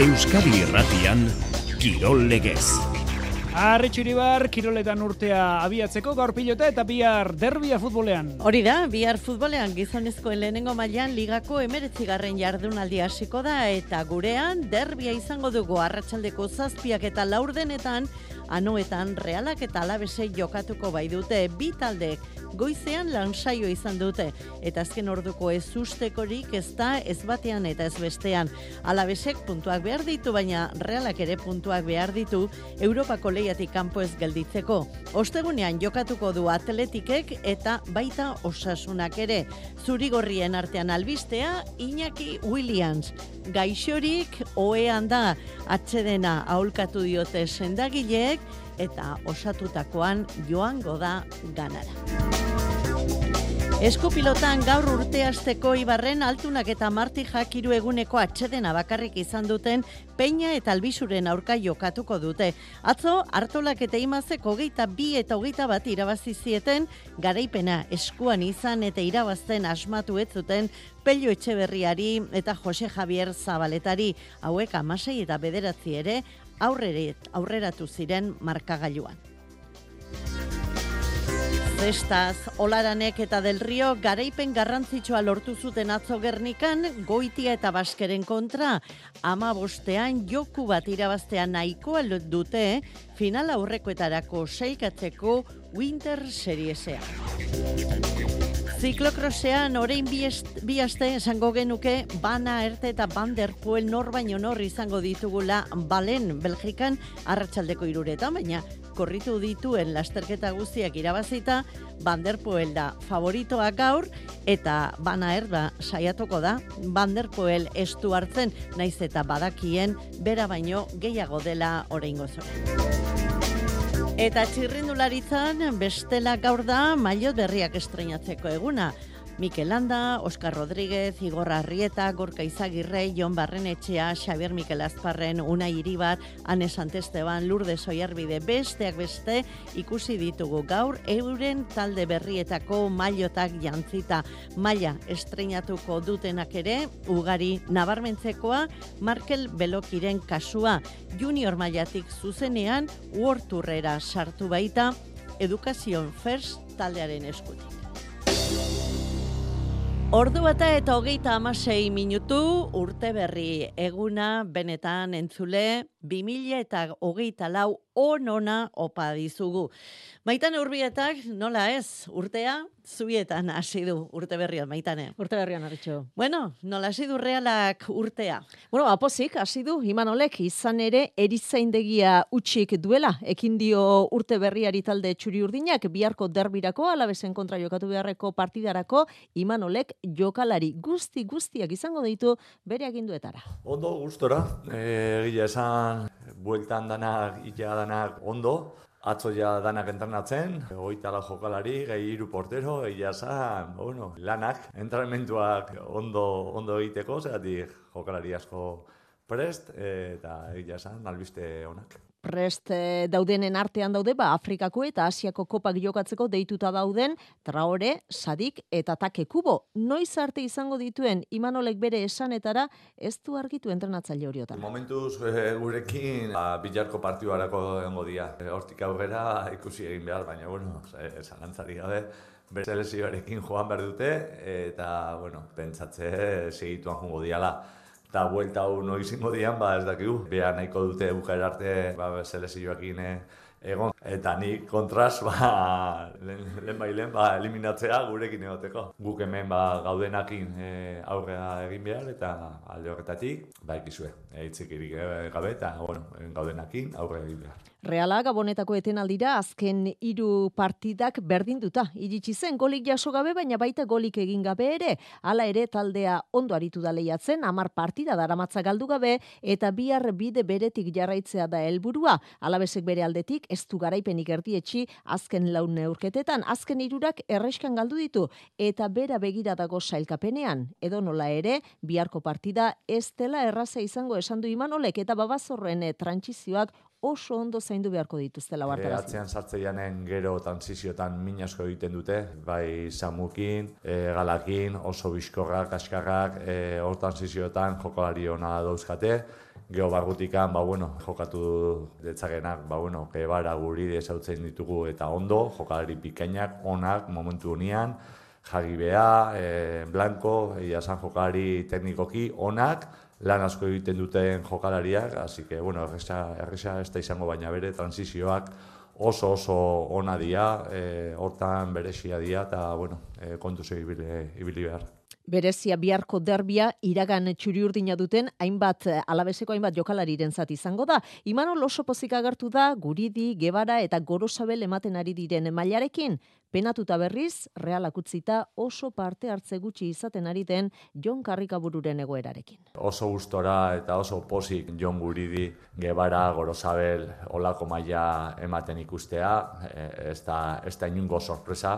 Euskadi Irratian Kirol Legez. Arritxuribar, kiroletan urtea abiatzeko gaur pilota eta bihar derbia futbolean. Hori da, bihar futbolean gizonezko lehenengo mailan ligako emeretzigarren jardunaldi hasiko da eta gurean derbia izango dugu arratsaldeko zazpiak eta laurdenetan anoetan realak eta alabese jokatuko bai dute bi taldek goizean lansaio izan dute. Eta azken orduko ez ustekorik ez da ez batean eta ez bestean. Alabesek puntuak behar ditu baina realak ere puntuak behar ditu Europako lehiatik kanpo ez gelditzeko. Ostegunean jokatuko du atletikek eta baita osasunak ere. Zurigorrien artean albistea Iñaki Williams. Gaixorik oean da atxedena aholkatu diote sendagileek eta osatutakoan joango da ganara. Eskopilotan gaur urte asteko ibarren altunak eta marti jakiru eguneko atxedena bakarrik izan duten peina eta albisuren aurka jokatuko dute. Atzo, hartolak eta imazeko hogeita bi eta hogeita bat irabazi zieten, garaipena eskuan izan eta irabazten asmatu ez zuten Pello Etxeberriari eta Jose Javier Zabaletari hauek amasei eta bederatzi ere aurreret, aurreratu ziren markagailuan. Zestaz, Olaranek eta Del Rio garaipen garrantzitsua lortu zuten atzo gernikan, goitia eta baskeren kontra, ama bostean joku bat irabaztean nahikoa dute, final aurrekoetarako seikatzeko Winter Seriesea. Ziklokrosean orain bi aste esango genuke bana erte eta bander puel nor baino nor izango ditugula balen Belgikan arratsaldeko iruretan, baina korritu dituen lasterketa guztiak irabazita, Banderpoel da favoritoa gaur eta Bana Erba saiatuko da Banderpoel estu hartzen naiz eta badakien bera baino gehiago dela oraingo Eta txirrindularitzan bestela gaur da maillot berriak estreinatzeko eguna. Mikel Landa, Oscar Rodríguez, Igor Arrieta, Gorka Izagirre, Jon Barrenetxea, Xavier Mikel Azparren, Una Iribar, Ane Santesteban, Lourdes Oiarbide, besteak beste ikusi ditugu gaur euren talde berrietako mailotak jantzita. Maila estreinatuko dutenak ere, ugari nabarmentzekoa, Markel Belokiren kasua, junior mailatik zuzenean, uorturrera sartu baita, Educación First taldearen eskutik. Ordu bata eta hogeita amasei minutu urte berri eguna benetan entzule 2000 eta hogeita lau onona opa dizugu. Maitan urbietak nola ez urtea zubietan hasi du urte berrian maitane. Urte berrian harritxo. Bueno, nola hasi du realak urtea? Bueno, apozik hasi du Imanolek izan ere erizaindegia utxik duela. Ekin dio urte berriari talde txuri urdinak biharko derbirako alabesen kontra jokatu beharreko partidarako Imanolek jokalari guzti guztiak izango ditu bere aginduetara. Ondo gustora, eh, egia esan bueltan danak, illa danak ondo, Atzo ja danak entrenatzen, hogeita la jokalari, gai hiru portero, egia esan, bueno, lanak, entrenamentuak ondo, ondo egiteko, zeratik jokalari asko prest, eta egia esan, albiste onak prest eh, daudenen artean daude, ba, Afrikako eta Asiako kopak jokatzeko deituta dauden, traore, sadik eta take kubo. Noiz arte izango dituen imanolek bere esanetara, ez du argitu entrenatzaile horiotan. Momentuz e, gurekin, ba, bilarko partiu harako dengo dia. E, hortik aurrera ikusi egin behar, baina, bueno, zalantzari gabe, bere selezioarekin joan behar dute, eta, bueno, pentsatze segituan jungo diala eta buelta hau no izango dian, ba ez dakigu. Bea nahiko dute bukaer arte, ba, selezioakin eh, egon. Eta ni kontraz, ba, lehen bailen, ba, eliminatzea gurekin egoteko. Guk hemen ba, gaudenakin e, aurrea egin behar, eta alde horretatik, ba, ikizue, eitzik irik gabe, eta bueno, gaudenakin aurrea egin behar. Reala gabonetako etenaldira azken hiru partidak berdinduta. Iritsi zen golik jaso gabe baina baita golik egin gabe ere. Hala ere taldea ondo aritu da lehiatzen, hamar partida daramatza galdu gabe eta bihar bide beretik jarraitzea da helburua. Alabesek bere aldetik ez du garaipenik erdietxi azken laun neurketetan. Azken hirurak erreskan galdu ditu eta bera begira dago sailkapenean. Edo nola ere, biharko partida ez dela erraza izango esan du imanolek eta babazorren trantzizioak oso ondo zaindu beharko dituzte lau hartaraz. E, atzean sartzeianen gero transiziotan minasko egiten dute, bai samukin, e, galakin, oso bizkorrak, askarrak, e, hor transizioetan jokolari hona dauzkate, geho barrutikan, ba, bueno, jokatu detzakenak, ba, bueno, gebara guri desautzen ditugu eta ondo, jokalari pikainak, onak, momentu unian, jagibea, e, blanko, egia san jokalari teknikoki, onak, lan asko egiten duten jokalariak, hasi que, bueno, erresa, erresa ez da izango baina bere, transizioak, oso oso ona dia, e, hortan beresia dia, eta, bueno, e, kontuz ibili, ibili behar. Berezia biharko derbia iragan txuri urdina duten hainbat eh, alabeseko hainbat jokalariren zat izango da. Imanol oso pozik agertu da guridi, gebara eta gorosabel ematen ari diren mailarekin. Penatuta berriz, realak utzita oso parte hartze gutxi izaten ari den Jon Karrikabururen egoerarekin. Oso gustora eta oso pozik Jon Guridi, Gebara, Gorosabel, olako maila ematen ikustea, eh, ez da, ez da inungo sorpresa.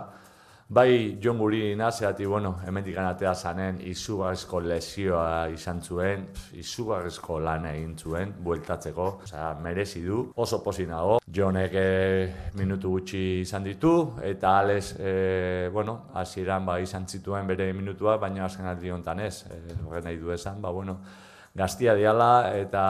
Bai, Jon Guri nazeati, bueno, hemendik ganatea zanen, izugarrizko lesioa izan zuen, izugarrizko lan egin zuen, bueltatzeko, osea, merezi du, oso posi nago. Jonek eh, minutu gutxi izan ditu, eta ales, e, bueno, hasieran ba, izan zituen bere minutua, baina azken aldi ez, e, horren nahi du esan, ba, bueno, gaztia diala eta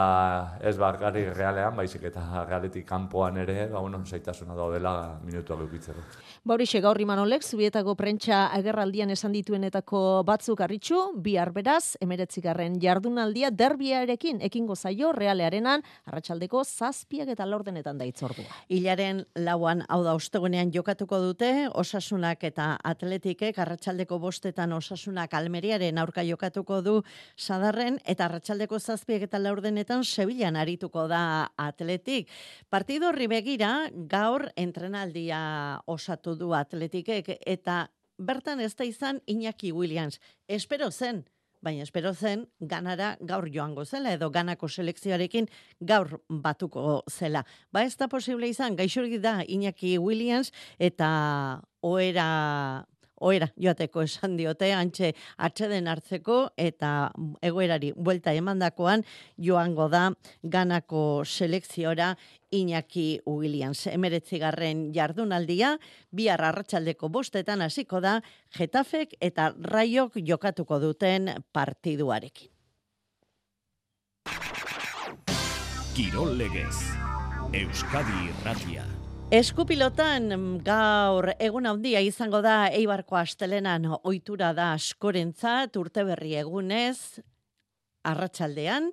ez barkarri realean, baizik eta realetik kanpoan ere, ba, bueno, zaitasuna daudela minutuak eukitzeko. Baurixe gaur Imanolek, zubietako prentsa agerraldian esan dituenetako batzuk arritxu, bi arberaz, emeretzigarren jardunaldia derbiarekin ekingo zaio realearenan, arratsaldeko zazpiak eta laurdenetan da itzordua. Hilaren lauan, hau da, ostegunean jokatuko dute, osasunak eta atletikek, arratsaldeko bostetan osasunak almeriaren aurka jokatuko du sadarren, eta arratsaldeko zazpiak eta laurdenetan Sevillan arituko da atletik. Partido horri begira, gaur entrenaldia osatu du atletikek, eta bertan ez da izan Iñaki Williams. Espero zen, baina espero zen ganara gaur joango zela edo ganako selekzioarekin gaur batuko zela. Ba ez da posible izan, gaixorik da Iñaki Williams eta oera oera joateko esan diote, antxe atxeden hartzeko eta egoerari buelta emandakoan joango da ganako selekziora Iñaki Williams. Emeretzi garren jardunaldia, bihar arratsaldeko bostetan hasiko da, Getafek eta Raiok jokatuko duten partiduarekin. Kirol legez, Euskadi Irratia. Eskupilotan gaur egun handia izango da Eibarko astelenan ohitura da askorentzat urte berri egunez arratsaldean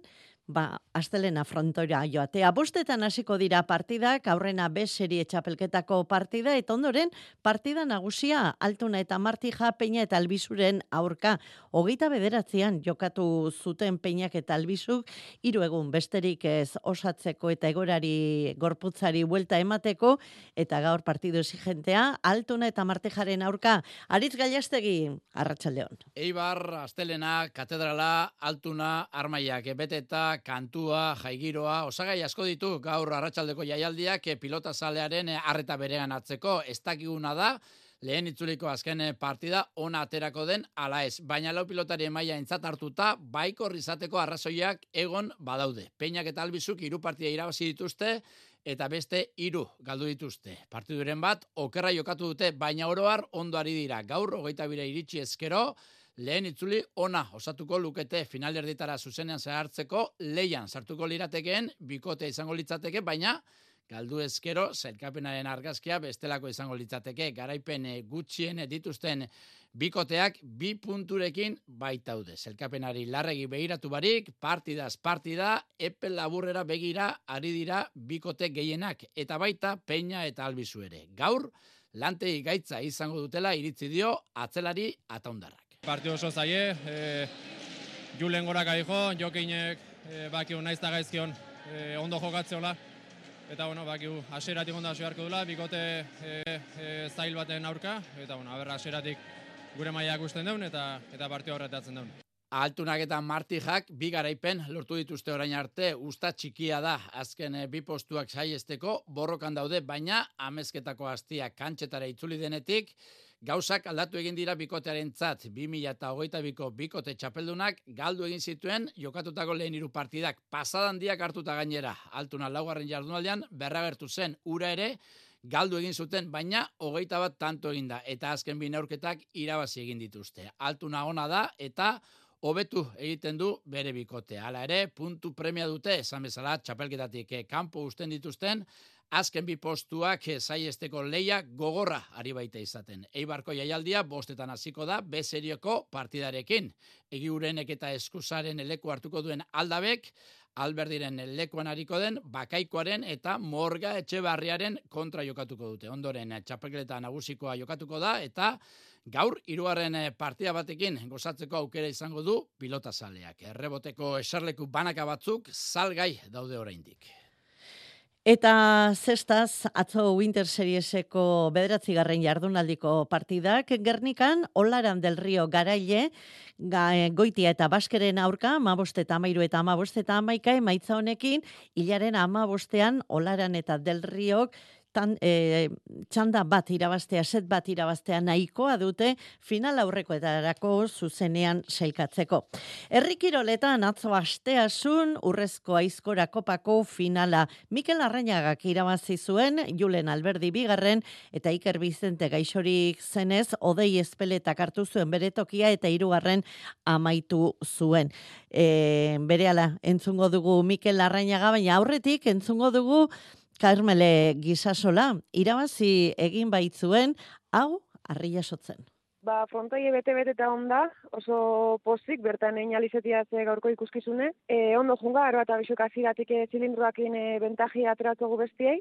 ba, astelena frontora joatea. Bostetan hasiko dira partidak, aurrena B serie txapelketako partida, eta ondoren partida nagusia, altuna eta martija peina eta albizuren aurka. Hogeita bederatzean jokatu zuten peinak eta albizuk, hiru egun besterik ez osatzeko eta egorari gorputzari buelta emateko, eta gaur partidu exigentea, altuna eta martijaren aurka. Aritz Gaiastegi, arratsaldeon. Eibar, astelena, katedrala, altuna, armaiak, ebeteta, kantua, jaigiroa, osagai asko ditu gaur arratsaldeko jaialdiak eh, pilota salearen eh, arreta berean atzeko, ez dakiguna da, lehen itzuliko azken eh, partida ona aterako den ala ez. Baina lau pilotari emaia entzat hartuta, baiko rizateko arrazoiak egon badaude. Peinak eta albizuk hiru partida irabazi dituzte, eta beste hiru galdu dituzte. Partiduren bat, okerra jokatu dute, baina oroar ondo ari dira. Gaur, hogeita bire iritsi ezkero, lehen itzuli ona osatuko lukete finalerditara zuzenean zehartzeko leian sartuko liratekeen bikote izango litzateke, baina galdu ezkero zelkapenaren argazkia bestelako izango litzateke garaipen eh, gutxien dituzten bikoteak bi punturekin baitaude. Zelkapenari larregi behiratu barik, partidaz partida, epe laburrera begira ari dira bikote gehienak eta baita peina eta albizu ere. Gaur, lantei gaitza izango dutela iritzi dio atzelari ataundarrak. Partio oso zaie, e, julen gora gaijo, jokeinek e, bakiu naiz gaizkion e, ondo jokatzeola. Eta, bueno, bakiu, aseratik onda beharko dula, bikote e, e, zail baten aurka, eta, bueno, aberra aseratik gure mailak usten daun, eta eta partio horretatzen daun. Altunak eta Martijak bi garaipen lortu dituzte orain arte, usta txikia da azken bi postuak saiesteko, borrokan daude, baina amezketako hastia kantxetara itzuli denetik, Gauzak aldatu egin dira bikotearen tzat, 2008 biko bikote txapeldunak galdu egin zituen jokatutako lehen hiru partidak pasadan diak hartuta gainera. Altuna laugarren jardunaldean berragertu zen ura ere galdu egin zuten, baina hogeita bat tanto egin da. Eta azken bi neurketak irabazi egin dituzte. Altuna ona da eta hobetu egiten du bere bikote. Hala ere, puntu premia dute, esan bezala, txapelketatik eh, kanpo usten dituzten, azken bi postuak zaiesteko leia gogorra ari baita izaten. Eibarko jaialdia bostetan hasiko da bezerioko partidarekin. Egiurenek eta eskusaren eleku hartuko duen aldabek, alberdiren lekuan hariko den, bakaikoaren eta morga etxebarriaren kontra jokatuko dute. Ondoren, txapelketa nagusikoa jokatuko da, eta gaur, iruaren partida batekin gozatzeko aukera izango du pilota saleak. Erreboteko esarleku banaka batzuk, salgai daude oraindik. Eta zestaz, atzo Winter Serieseko bederatzi garren jardunaldiko partidak, Gernikan, Olaran del Rio garaile, ga, eh, goitia eta baskeren aurka, amaboste eta amairu eta amaboste eta amaika, emaitza honekin, hilaren amabostean, Olaran eta del Riok, tan, e, txanda bat irabaztea, set bat irabaztea nahikoa dute final aurreko eta erako zuzenean seilkatzeko. Errikiroletan atzo asteasun urrezko aizkora kopako finala Mikel Arrainagak irabazi zuen Julen Alberdi bigarren eta Iker Bizente gaixorik zenez odei espeletak hartu zuen bere tokia eta hirugarren amaitu zuen. E, berehala entzungo dugu Mikel Arrainaga baina aurretik entzungo dugu Karmele Gisasola, irabazi egin baitzuen, hau arria sotzen. Ba, frontoi bete-bete eta onda, oso pozik, bertan egin alizetia ze gaurko ikuskizune. E, ondo junga, ero eta bisuk aziratik zilindruak e, bentajia ateratu bestiei,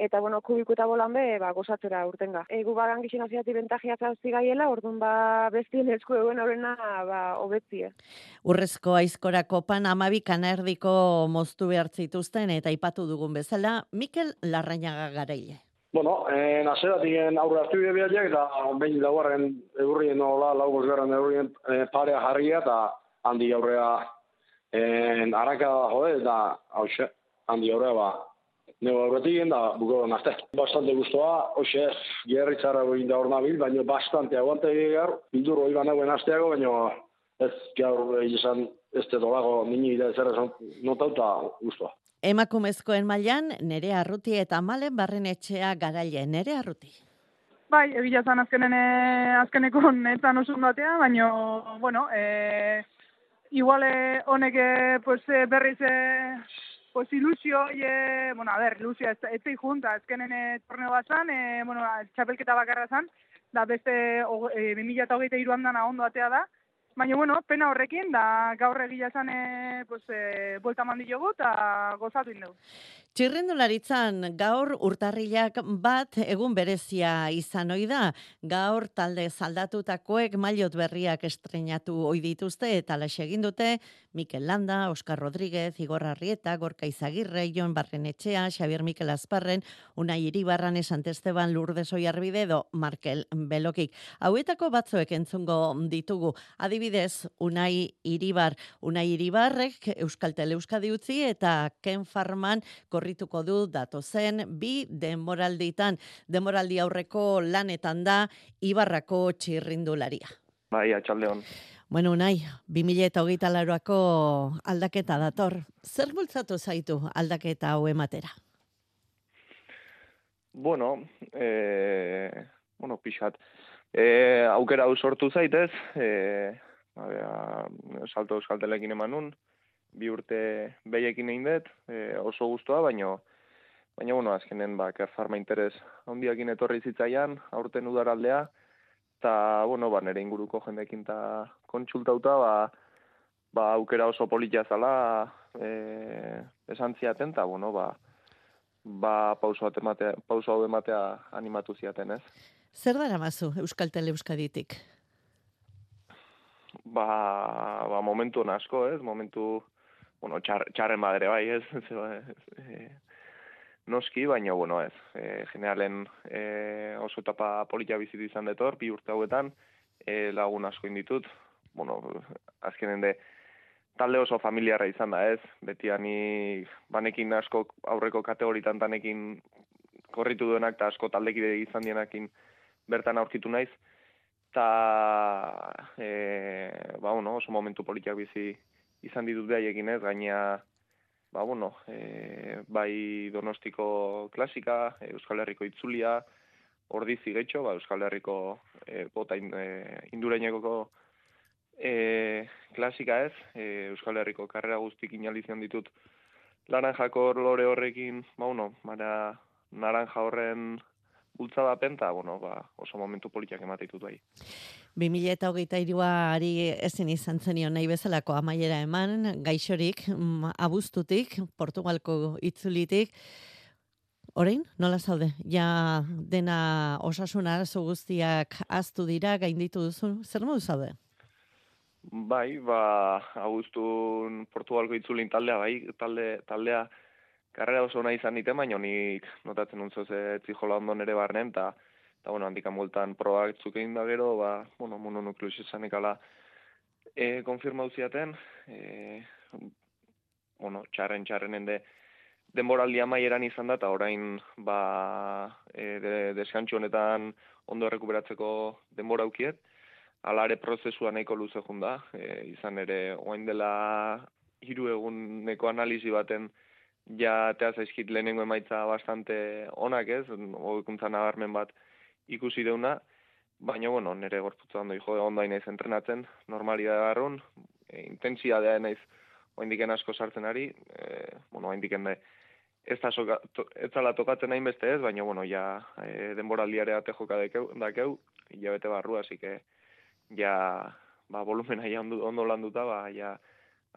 eta bueno, kubiku eta bolan be, ba, gozatzera urtenga. E, gu bagan gixen aziati bentajia zauzi gaiela, orduan ba, bestien esku eguen horrena, ba, obetzie. Urrezko aizkora kopan amabi kanerdiko moztu behar zituzten eta ipatu dugun bezala, Mikel Larrañaga garaile. Bueno, en azeratik aurre hartu bide eta behin laugarren eurrien nola, lau bosgarren eurrien e, parea jarria eta handi aurrea en araka jode eta hause, handi aurrea ba, Nego aurretik da buko nazte. Bastante gustoa, hoxe, gerri txarra goi da nabil, baina bastante aguante gaur, bildur hori baina guen asteago, baina ez gaur izan ez te dolago nini da zer esan notauta gustoa. Emakumezkoen mailan nere arruti eta malen barren etxea garaile nere arruti. Bai, egia zan azkenen azkeneko netan oso batea, baina, bueno, e, iguale honek pues, berriz pues ilusio, ye, bueno, a ver, ilusio, ez, ez zei junta, ezkenen e, torneo bat zan, e, bueno, txapelketa bakarra zan, da beste e, 2008 iruan dana ondo atea da, baina, bueno, pena horrekin, da gaur egia zan, e, pues, e, buelta mandi jogu, eta gozatu indegu. Txirrendularitzan gaur urtarrilak bat egun berezia izan ohi da. Gaur talde saldatutakoek mailot berriak estrenatu ohi dituzte eta la egin dute Mikel Landa, Oscar Rodríguez, Igor Arrieta, Gorka Izagirre, Jon Barrenetxea, Xavier Mikel Azparren, Unai Iribarran, Sante Esteban Lourdes Oiarbide edo Markel Belokik. Hauetako batzuek entzungo ditugu. Adibidez, Unai Iribar, Unai Iribarrek Euskal Tele Euskadi utzi eta Ken Farman korrituko du datozen bi denboralditan. Denboraldi aurreko lanetan da Ibarrako txirrindularia. Bai, atxaldeon. Bueno, nahi, 2000 eta laroako aldaketa dator. Zer bultzatu zaitu aldaketa hau ematera? Bueno, e, bueno, pixat. E, aukera hau sortu zaitez, e, salto euskaltelekin eman nun, bi urte behiekin egin dut, e, oso guztua, baina baina bueno, azkenen ba, farma interes handiakin etorri zitzaian, aurten udaraldea, eta bueno, ba, nire inguruko jendekin ta kontsultauta, ba, ba, aukera oso politia zala e, esan ziaten, eta bueno, ba, ba, pauso, ematea, pauso hau ematea animatu ziaten, ez? Zer dara mazu Euskal Tele Euskaditik? Ba, ba, momentu asko, ez? Momentu, bueno, txar, txarren badere bai, ez, e, noski, baina, bueno, ez, e, generalen e, oso etapa politia bizitu izan detor, bi urte hauetan, e, lagun asko inditut, bueno, azkenen de, talde oso familiarra izan da, ez, beti ani, banekin asko aurreko kategoritan tanekin korritu duenak, eta asko taldekide izan dienakin bertan aurkitu naiz, eta, e, ba, bueno, oso momentu politiak bizi izan ditut behaiekin ez, gaina, ba, bueno, e, bai donostiko klasika, Euskal Herriko itzulia, ordi zigetxo, ba, Euskal Herriko e, bota in, e, indureinekoko e, klasika ez, e, Euskal Herriko karrera guztik inalizion ditut laranjako lore horrekin, ba, bueno, mara, naranja horren bultzada penta, bueno, ba, oso momentu politiak ematitut bai. 2000 eta hogeita ari ezin izan zenio nahi bezalako amaiera eman, gaixorik, mm, abuztutik, Portugalko itzulitik, Orain, nola zaude? Ja dena osasun arazo guztiak aztu dira, gainditu duzu, zer modu zaude? Bai, ba, Agustun Portugalko itzulin taldea, bai, talde, taldea karrera oso nahi izan nite, baina nik notatzen untzo ze tzijola ondo nere barnen, eta, eta bueno, handikan multan probak zukein da gero, ba, bueno, mononukleus izan ikala e, konfirma uziaten, e, bueno, txarren txarren ende, denboraldi amaieran izan da, eta orain, ba, e, de, deskantxo honetan ondo errekuperatzeko denbora ukiet, alare prozesua nahiko luze junda, e, izan ere, oain dela hiru eguneko analizi baten ja teaz zaizkit lehenengo emaitza bastante onak ez, hobekuntza nabarmen bat ikusi deuna, baina, bueno, nire gorputza ondo jo ondo naiz entrenatzen, normalidad garrun, e, da naiz oain asko sartzen ari, e, bueno, oain diken da, ez da soka, to, ez zala tokatzen nahin beste ez, baina, bueno, ja, e, denboraldiare ate joka dakeu, dakeu, hilabete barru, así que, ja, ba, volumena ja ondo, ondo landuta, ba, ja,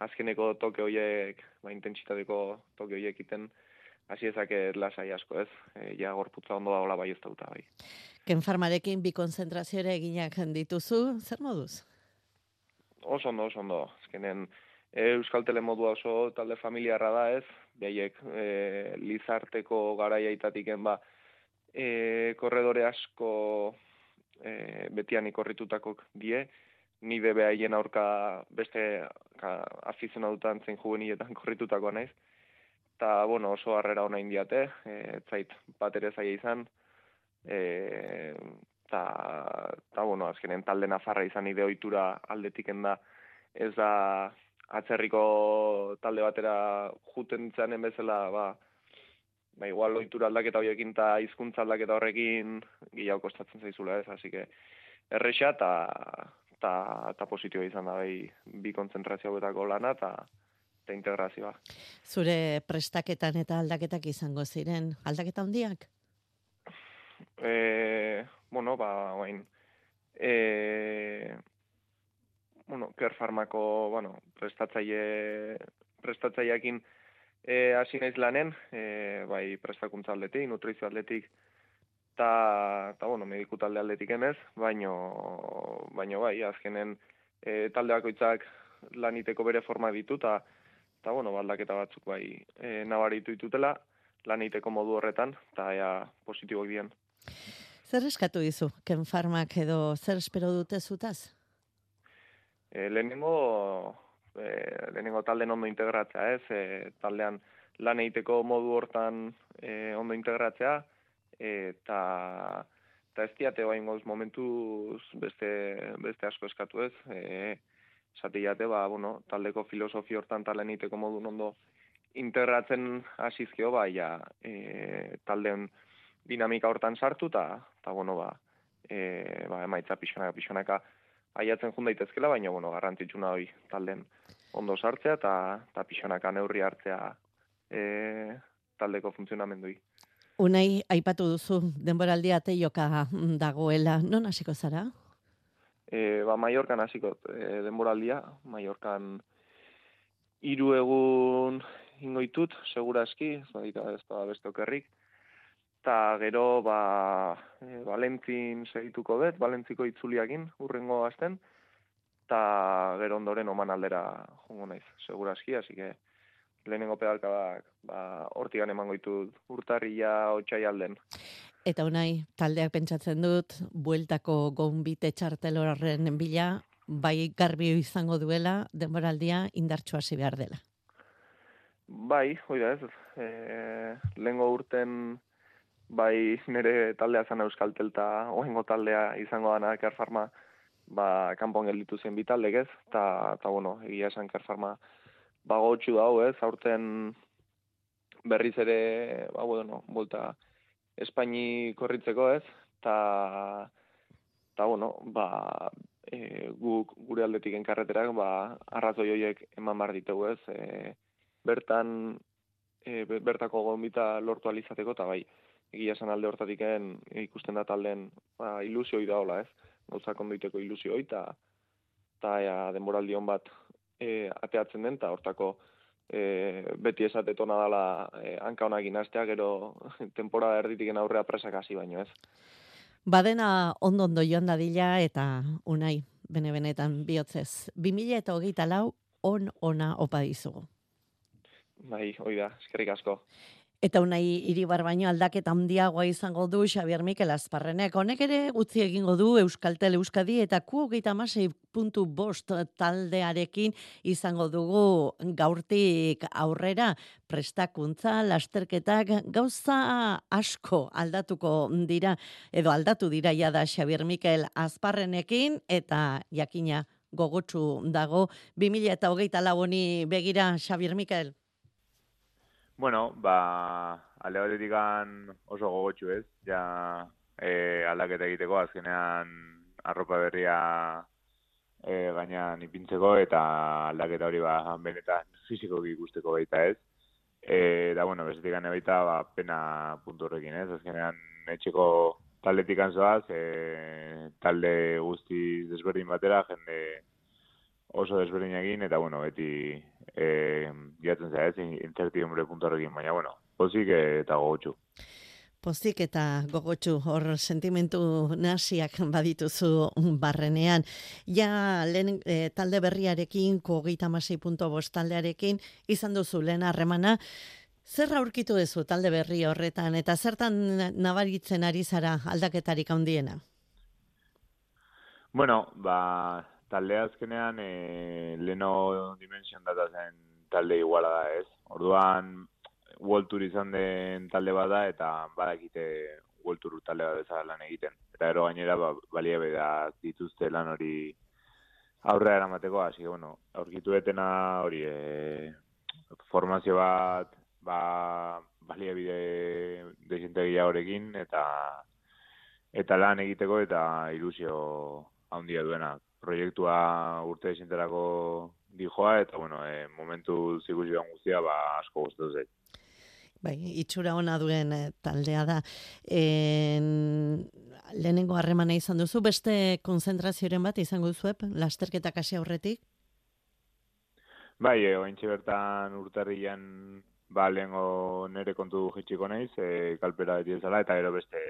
azkeneko toke horiek, ba, intentsitateko toke horiek iten, hasi ezake lasai asko ez, e, ja, gorputza ondo daola bai ez dauta, bai. Ken farmarekin bi konzentrazioare eginak dituzu, zer moduz? Oso ondo, oso ondo. Azkenen, e, Euskal Telemodua oso talde familiarra da ez, behiek e, lizarteko garaia itatiken ba, e, korredore asko e, betian ikorritutakok die, ni bebe haien aurka beste afiziona dutan zein juvenietan korritutakoa naiz. Ta, bueno, oso harrera ona indiate, e, zait bat ere zaia izan, e, ta, ta, bueno, azkenen talde nafarra izan ide oitura aldetiken da, ez da atzerriko talde batera juten zanen bezala, ba, ba igual ohitura aldaketa horiekin ta hizkuntza aldaketa horrekin gehiago kostatzen zaizula, ez? Así que erresa ta ta ta positiboa izan da bai bi kontzentrazio hauetako lana ta ta integrazioa. Zure prestaketan eta aldaketak izango ziren aldaketa handiak? Eh, bueno, ba, orain eh bueno, ker farmako, bueno, prestatzaile prestatzaileekin e, hasi naiz lanen, e, bai prestakuntza aldetik, nutrizio aldetik, eta, ta, bueno, mediku talde aldetik emez, baino, baino bai, azkenen e, talde bakoitzak laniteko bere forma ditu, eta, ta, bueno, baldaketa batzuk bai e, nabaritu ditutela, laniteko modu horretan, eta ja, positiboak dian. Zer eskatu dizu, ken farmak edo zer espero dute zutaz? E, lehenengo, e, lehenengo talde ondo integratzea, ez? E, taldean lan egiteko modu hortan e, ondo integratzea, eta eta ez diate bain goz momentuz beste, beste asko eskatu ez, e, esate jate, ba, bueno, taldeko filosofi hortan talen egiteko modu ondo integratzen asizkio, ba, ja, e, taldeon dinamika hortan sartu, eta, eta bueno, ba, e, ba, emaitza pixonaka, pixonaka, aiatzen jun daitezkela, baina bueno, garrantzitsuna hori talden ondo sartzea eta ta pixonaka neurri hartzea e, taldeko funtzionamendui. Unai aipatu duzu denboraldia teioka dagoela, non hasiko zara? E, ba, Mallorcan hasiko e, denboraldia, Mallorcan hiru egun ingoitut, seguraski, ez badita ez da beste okerrik, eta gero ba e, Valentzin segituko dut, Valentziko itzuliakin urrengo azten, eta gero ondoren oman aldera jongo naiz, seguraski, hasi que lehenengo pedalkabak ba, hortigan emango ditut urtarria otxai alden. Eta unai, taldeak pentsatzen dut, bueltako gonbite txartel horren bila, bai garbi izango duela, denboraldia indartxoa hasi behar dela. Bai, hoi da ez, e, lehengo urten bai nire taldea zan euskaltel eta oengo taldea izango dana kerfarma ba, kanpon gelditu zen bitaldek ez, eta, ta, bueno, egia esan kerfarma ba gotxu dau ez, aurten berriz ere, ba, bueno, bolta Espaini korritzeko ez, eta, ta, bueno, ba, e, guk gure aldetik enkarreterak, ba, arrazoi horiek eman bar ditugu ez, e, bertan, e, bertako gombita lortu alizateko, eta bai, egia esan alde hortatik ikusten da talden ba, ilusioi da hola ez, gauzak ondoiteko ilusioi, eta eta denboraldion bat e, ateatzen den, eta hortako e, beti esatetona dala e, hanka honak inaztea, gero temporada erditiken aurrea presak hasi baino ez. Badena ondo ondo joan dadila eta unai, bene-benetan bihotzez. 2000 eta hogeita lau, on ona opa dizugu. Bai, hoi da, eskerrik asko. Eta unai iribar baino aldaketa handiagoa izango du Xabier Mikel Azparrenek. Honek ere utzi egingo du Euskaltel Euskadi eta ku hogeita puntu bost taldearekin izango dugu gaurtik aurrera prestakuntza, lasterketak, gauza asko aldatuko dira, edo aldatu dira da Xabier Mikel Azparrenekin eta jakina gogotsu dago 2000 eta hogeita laboni begira Xabier Mikel. Bueno, ba, alde batetik oso gogotxu ez, ja e, aldaketa egiteko, azkenean arropa berria e, gainean ipintzeko, eta aldaketa hori ba, benetan fiziko ikusteko baita ez. E, da, bueno, bezetik gane baita, ba, pena puntu horrekin ez, azkenean etxeko taldetik anzoaz, e, talde guzti desberdin batera, jende oso desberdin egin, eta, bueno, beti e, jatzen zera ez, incertidumbre puntuarekin, baina, bueno, pozik eta gogotxu. Pozik eta gogotxu, hor sentimentu nasiak badituzu barrenean. Ja, lehen e, talde berriarekin, kogeita masei punto taldearekin, izan duzu lehen harremana, zer aurkitu duzu talde berri horretan, eta zertan nabaritzen ari zara aldaketarik handiena? Bueno, ba, talde azkenean e, leno dimension data zen talde iguala da ez. Orduan World Tour izan den talde bada eta badakite World Tour talde bat bezala lan egiten. Eta ero gainera ba, balia dituzte lan hori aurrera eramateko, hasi bueno, aurkitu etena hori e, formazio bat ba, balia bide desintegia horrekin eta eta lan egiteko eta ilusio handia duena proiektua urte esinterako dijoa, eta, bueno, e, momentu zikusi guztia, ba, asko guztu zei. Bai, itxura ona duen eh, taldea da. En, lehenengo harremana izan duzu, beste konzentrazioaren bat izango zuep, lasterketak hasi aurretik? Bai, e, ointxe bertan urtarrian ba, lehengo nere kontu jitxiko naiz, e, kalpera beti ezala, eta gero beste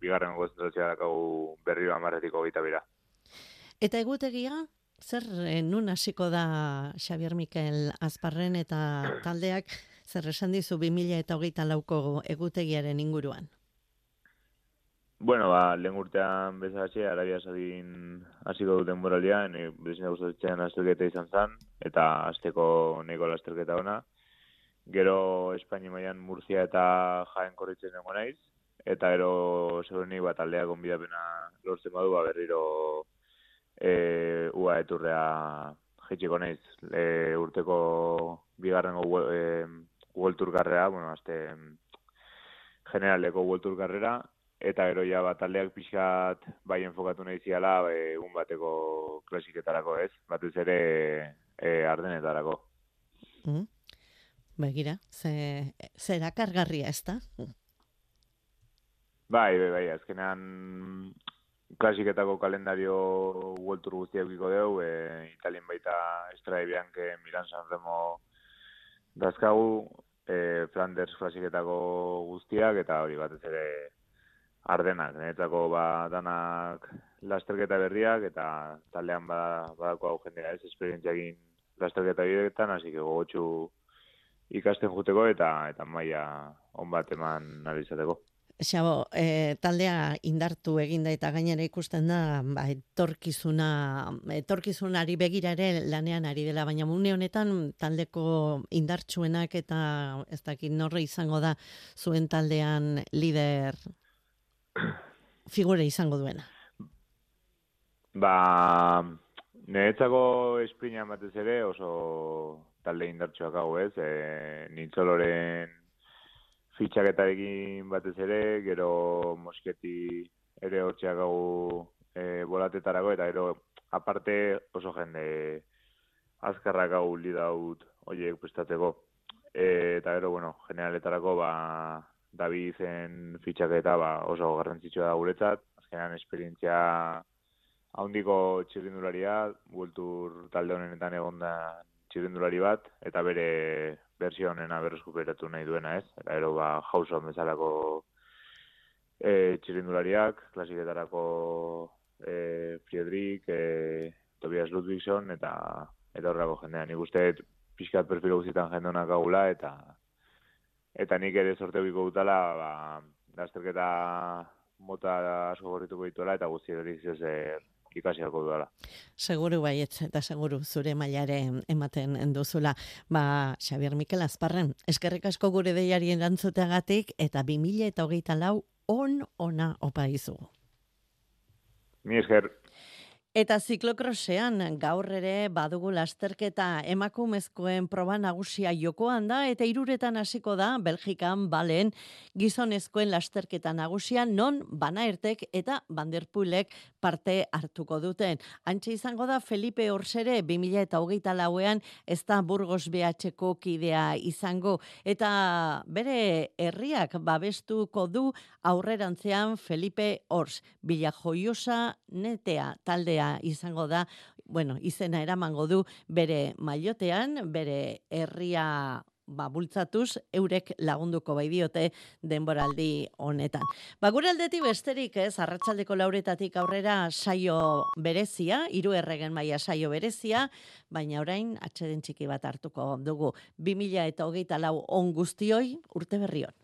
bigarren konzentrazioa dakagu berri amarretiko gita bira. Eta egutegia, zer eh, nun hasiko da Xavier Mikel Azparren eta taldeak zer esan dizu 2000 eta hogeita lauko egutegiaren inguruan? Bueno, ba, lehen urtean bezagatxe, Arabia Sadin hasiko duten moralia, ne, bezina gustatzen azterketa izan zen, eta azteko neko lasterketa ona. Gero Espaini maian Murzia eta Jaen korritzen dengo naiz, eta gero segurenik bat aldea gonbidapena lortzen badu, ba, berriro e, ua eturrea jetxiko naiz. E, urteko bigarrengo e, World bueno, azte generaleko World garrera, eta gero ja bat aldeak pixat bai enfokatu nahi ziala e, un bateko klasiketarako ez, batez ere e, ardenetarako. Mm. Begira, ze, zera kargarria ez da? Bai, bai, bai, azkenean klasiketako kalendario Tour guztiak biko deu, e, Italien baita Estrada Bianche, Milan San Remo dazkagu, e, Flanders klasiketako guztiak, eta hori batez ere ardenak, netako ba, danak lasterketa berriak, eta taldean ba, badako hau jendea ez, esperientziakin lasterketa bideketan, hasi gogotxu ikasten juteko eta eta maila on bat eman analizateko. Xabo, e, taldea indartu eginda eta gainera ikusten da, ba, etorkizuna, etorkizunari begira ere lanean ari dela, baina mune honetan taldeko indartsuenak eta ez dakit norre izango da zuen taldean lider figure izango duena. Ba, niretzako esprina batez ere oso talde indartsuak hau ez, e, nintzoloren fitxaketarekin batez ere, gero mosketi ere hortxeak gau e, bolatetarago, eta gero aparte oso jende azkarrak hau lidaut oiek prestatzeko. E, eta gero, bueno, generaletarako, ba, Davizen fitxaketa ba, oso garrantzitsua da guretzat. Azkenean, esperientzia haundiko txirrindularia, bultur talde honenetan egon da txirrindulari bat, eta bere berzio honena berreskuperatu nahi duena ez. Eta gero, ba, jauson bezalako e, txirrindulariak, klasiketarako e, Friedrich, e, Tobias Ludwigson, eta eta horrako jendean. Nik uste pixkat perfil guztietan jendonak gaula, eta eta nik ere sorte biko dutala, ba, dazterketa mota asko gorrituko dituela, eta guzti hori zer ikasiako dudala. Seguru baiet, eta seguru zure mailare ematen duzula. Ba, Xabier Mikel Azparren, eskerrik asko gure deiari erantzuteagatik, eta 2000 eta hogeita lau on ona opa izugu. Mi esker. Eta ziklokrosean gaur ere badugu lasterketa emakumezkoen proba nagusia jokoan da eta iruretan hasiko da Belgikan balen gizonezkoen lasterketa nagusia non banaertek eta banderpulek parte hartuko duten. Antxe izango da Felipe Orsere 2000 eta hogeita lauean ez da Burgos BH-ko kidea izango eta bere herriak babestuko du aurrerantzean Felipe Ors. Bila joiosa netea taldea izango da, bueno, izena eramango du bere mailotean, bere herria ba, bultzatuz, eurek lagunduko bai diote denboraldi honetan. Ba, gure aldetik besterik ez, arratsaldeko lauretatik aurrera saio berezia, hiru erregen maia saio berezia, baina orain atxeden txiki bat hartuko dugu. 2000 eta hogeita lau on guztioi urte berrion.